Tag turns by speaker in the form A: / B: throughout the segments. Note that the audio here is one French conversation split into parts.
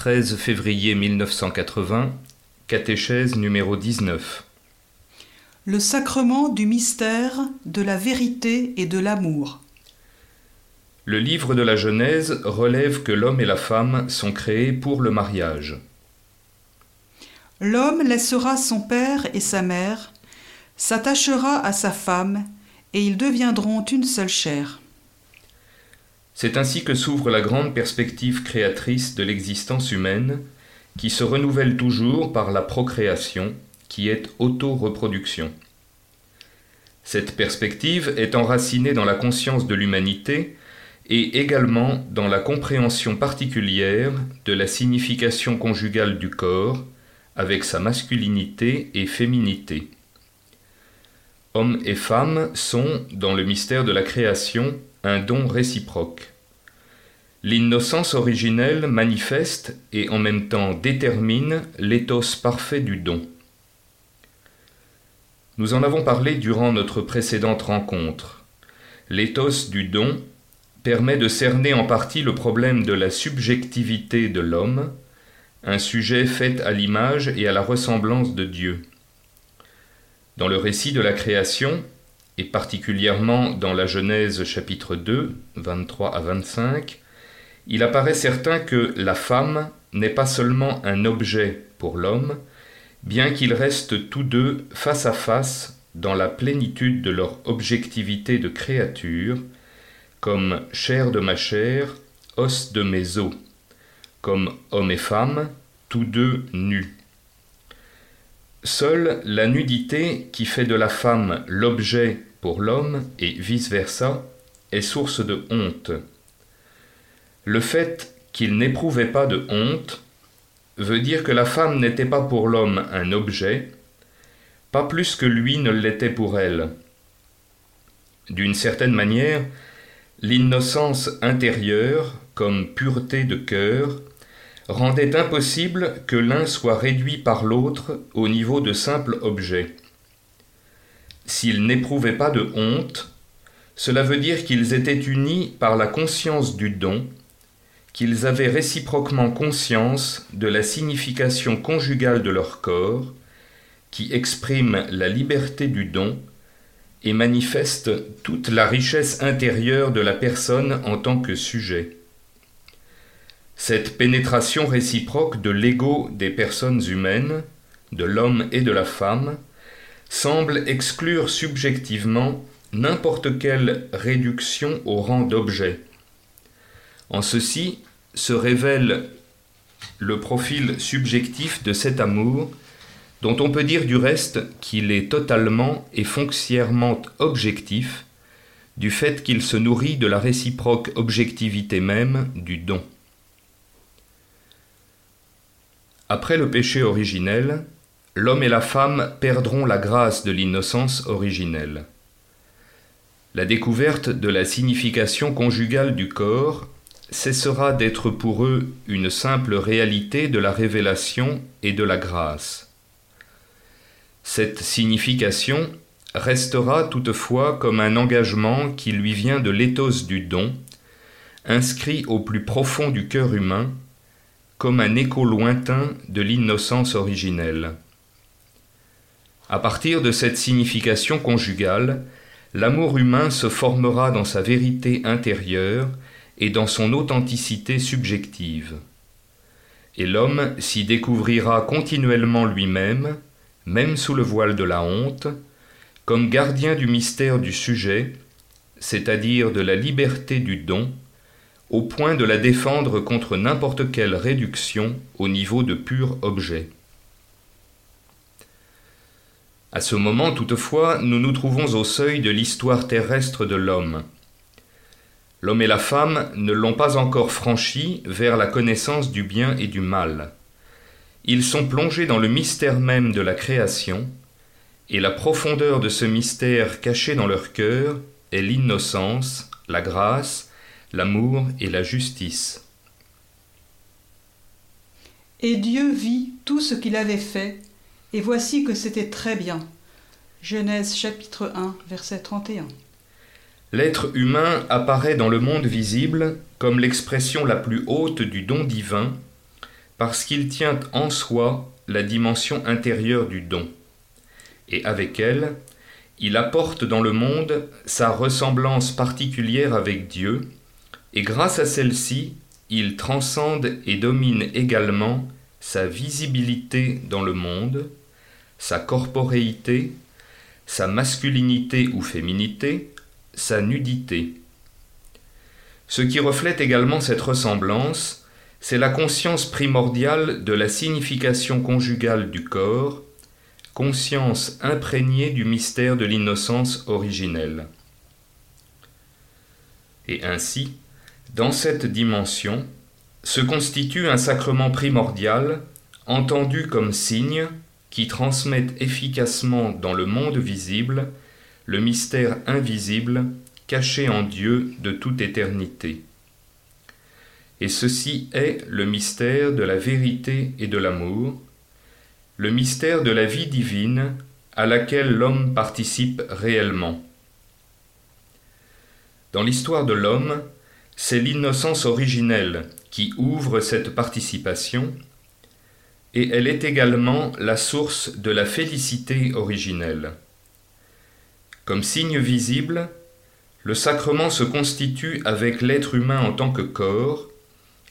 A: 13 février 1980, catéchèse numéro 19.
B: Le sacrement du mystère de la vérité et de l'amour.
A: Le livre de la Genèse relève que l'homme et la femme sont créés pour le mariage.
B: L'homme laissera son père et sa mère, s'attachera à sa femme, et ils deviendront une seule chair.
A: C'est ainsi que s'ouvre la grande perspective créatrice de l'existence humaine, qui se renouvelle toujours par la procréation, qui est auto-reproduction. Cette perspective est enracinée dans la conscience de l'humanité et également dans la compréhension particulière de la signification conjugale du corps, avec sa masculinité et féminité. Hommes et femmes sont, dans le mystère de la création, un don réciproque. L'innocence originelle manifeste et en même temps détermine l'éthos parfait du don. Nous en avons parlé durant notre précédente rencontre. L'éthos du don permet de cerner en partie le problème de la subjectivité de l'homme, un sujet fait à l'image et à la ressemblance de Dieu. Dans le récit de la création, et particulièrement dans la Genèse chapitre 2, 23 à 25, il apparaît certain que la femme n'est pas seulement un objet pour l'homme, bien qu'ils restent tous deux face à face dans la plénitude de leur objectivité de créature, comme chair de ma chair, os de mes os, comme homme et femme, tous deux nus. Seule la nudité qui fait de la femme l'objet pour l'homme et vice-versa est source de honte. Le fait qu'il n'éprouvait pas de honte veut dire que la femme n'était pas pour l'homme un objet, pas plus que lui ne l'était pour elle. D'une certaine manière, L'innocence intérieure, comme pureté de cœur, rendait impossible que l'un soit réduit par l'autre au niveau de simple objet. S'ils n'éprouvaient pas de honte, cela veut dire qu'ils étaient unis par la conscience du don, qu'ils avaient réciproquement conscience de la signification conjugale de leur corps, qui exprime la liberté du don et manifeste toute la richesse intérieure de la personne en tant que sujet. Cette pénétration réciproque de l'ego des personnes humaines, de l'homme et de la femme, semble exclure subjectivement n'importe quelle réduction au rang d'objet. En ceci se révèle le profil subjectif de cet amour dont on peut dire du reste qu'il est totalement et foncièrement objectif, du fait qu'il se nourrit de la réciproque objectivité même du don. Après le péché originel, l'homme et la femme perdront la grâce de l'innocence originelle. La découverte de la signification conjugale du corps cessera d'être pour eux une simple réalité de la révélation et de la grâce. Cette signification restera toutefois comme un engagement qui lui vient de l'éthos du don, inscrit au plus profond du cœur humain, comme un écho lointain de l'innocence originelle. À partir de cette signification conjugale, l'amour humain se formera dans sa vérité intérieure et dans son authenticité subjective. Et l'homme s'y découvrira continuellement lui-même, même sous le voile de la honte, comme gardien du mystère du sujet, c'est-à-dire de la liberté du don, au point de la défendre contre n'importe quelle réduction au niveau de pur objet. À ce moment, toutefois, nous nous trouvons au seuil de l'histoire terrestre de l'homme. L'homme et la femme ne l'ont pas encore franchi vers la connaissance du bien et du mal. Ils sont plongés dans le mystère même de la création, et la profondeur de ce mystère caché dans leur cœur est l'innocence, la grâce, l'amour et la justice.
B: Et Dieu vit tout ce qu'il avait fait, et voici que c'était très bien. Genèse chapitre 1, verset 31.
A: L'être humain apparaît dans le monde visible comme l'expression la plus haute du don divin parce qu'il tient en soi la dimension intérieure du don, et avec elle, il apporte dans le monde sa ressemblance particulière avec Dieu, et grâce à celle-ci, il transcende et domine également sa visibilité dans le monde, sa corporéité, sa masculinité ou féminité, sa nudité. Ce qui reflète également cette ressemblance, c'est la conscience primordiale de la signification conjugale du corps, conscience imprégnée du mystère de l'innocence originelle. Et ainsi, dans cette dimension, se constitue un sacrement primordial, entendu comme signe, qui transmet efficacement dans le monde visible le mystère invisible caché en Dieu de toute éternité. Et ceci est le mystère de la vérité et de l'amour, le mystère de la vie divine à laquelle l'homme participe réellement. Dans l'histoire de l'homme, c'est l'innocence originelle qui ouvre cette participation, et elle est également la source de la félicité originelle. Comme signe visible, le sacrement se constitue avec l'être humain en tant que corps,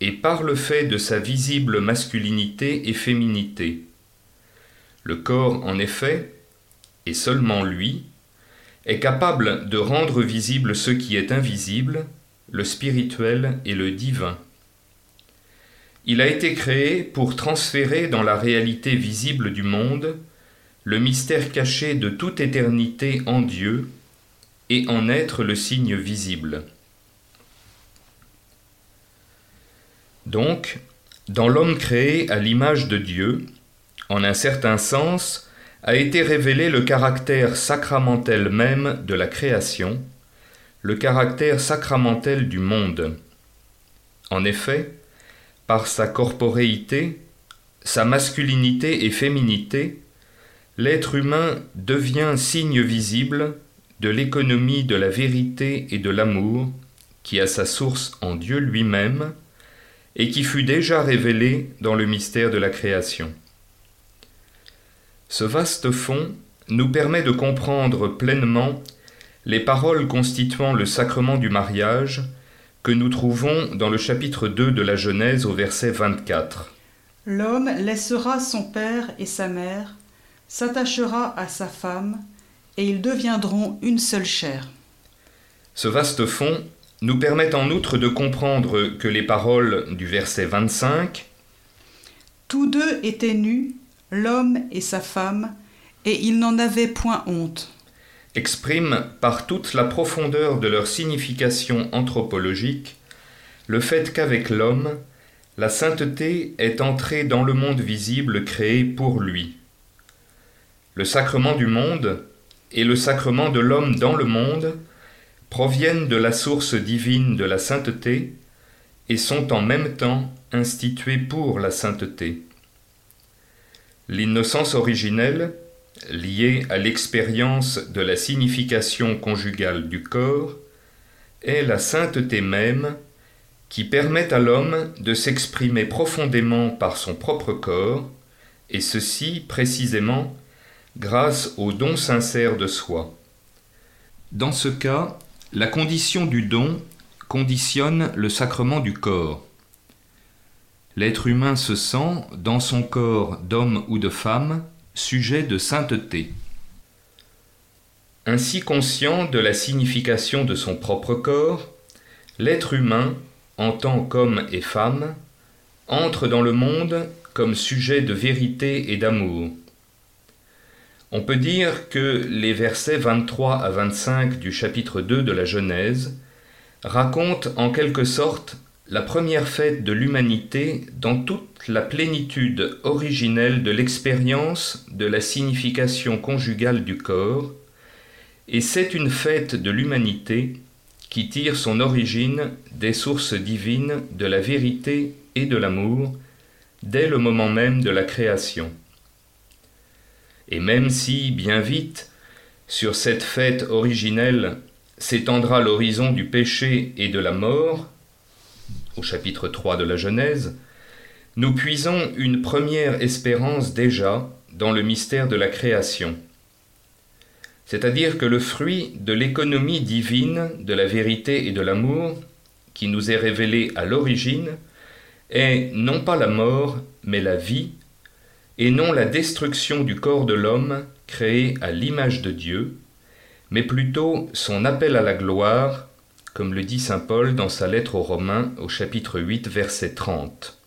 A: et par le fait de sa visible masculinité et féminité. Le corps, en effet, et seulement lui, est capable de rendre visible ce qui est invisible, le spirituel et le divin. Il a été créé pour transférer dans la réalité visible du monde le mystère caché de toute éternité en Dieu et en être le signe visible. Donc, dans l'homme créé à l'image de Dieu, en un certain sens, a été révélé le caractère sacramentel même de la création, le caractère sacramentel du monde. En effet, par sa corporéité, sa masculinité et féminité, l'être humain devient signe visible de l'économie de la vérité et de l'amour qui a sa source en Dieu lui-même et qui fut déjà révélé dans le mystère de la création. Ce vaste fond nous permet de comprendre pleinement les paroles constituant le sacrement du mariage que nous trouvons dans le chapitre 2 de la Genèse au verset 24.
B: L'homme laissera son père et sa mère, s'attachera à sa femme, et ils deviendront une seule chair.
A: Ce vaste fond nous permet en outre de comprendre que les paroles du verset 25
B: Tous deux étaient nus, l'homme et sa femme, et ils n'en avaient point honte
A: expriment par toute la profondeur de leur signification anthropologique le fait qu'avec l'homme, la sainteté est entrée dans le monde visible créé pour lui. Le sacrement du monde et le sacrement de l'homme dans le monde proviennent de la source divine de la sainteté et sont en même temps institués pour la sainteté. L'innocence originelle, liée à l'expérience de la signification conjugale du corps, est la sainteté même qui permet à l'homme de s'exprimer profondément par son propre corps, et ceci précisément grâce au don sincère de soi. Dans ce cas, la condition du don conditionne le sacrement du corps. L'être humain se sent, dans son corps d'homme ou de femme, Sujet de sainteté. Ainsi conscient de la signification de son propre corps, l'être humain, en tant qu'homme et femme, entre dans le monde comme sujet de vérité et d'amour. On peut dire que les versets 23 à 25 du chapitre 2 de la Genèse racontent en quelque sorte la première fête de l'humanité dans toute la plénitude originelle de l'expérience de la signification conjugale du corps, et c'est une fête de l'humanité qui tire son origine des sources divines de la vérité et de l'amour dès le moment même de la création. Et même si, bien vite, sur cette fête originelle s'étendra l'horizon du péché et de la mort, au chapitre 3 de la Genèse, nous puisons une première espérance déjà dans le mystère de la création. C'est-à-dire que le fruit de l'économie divine, de la vérité et de l'amour, qui nous est révélé à l'origine, est non pas la mort, mais la vie, et non la destruction du corps de l'homme créé à l'image de Dieu, mais plutôt son appel à la gloire, comme le dit Saint Paul dans sa lettre aux Romains au chapitre 8 verset 30.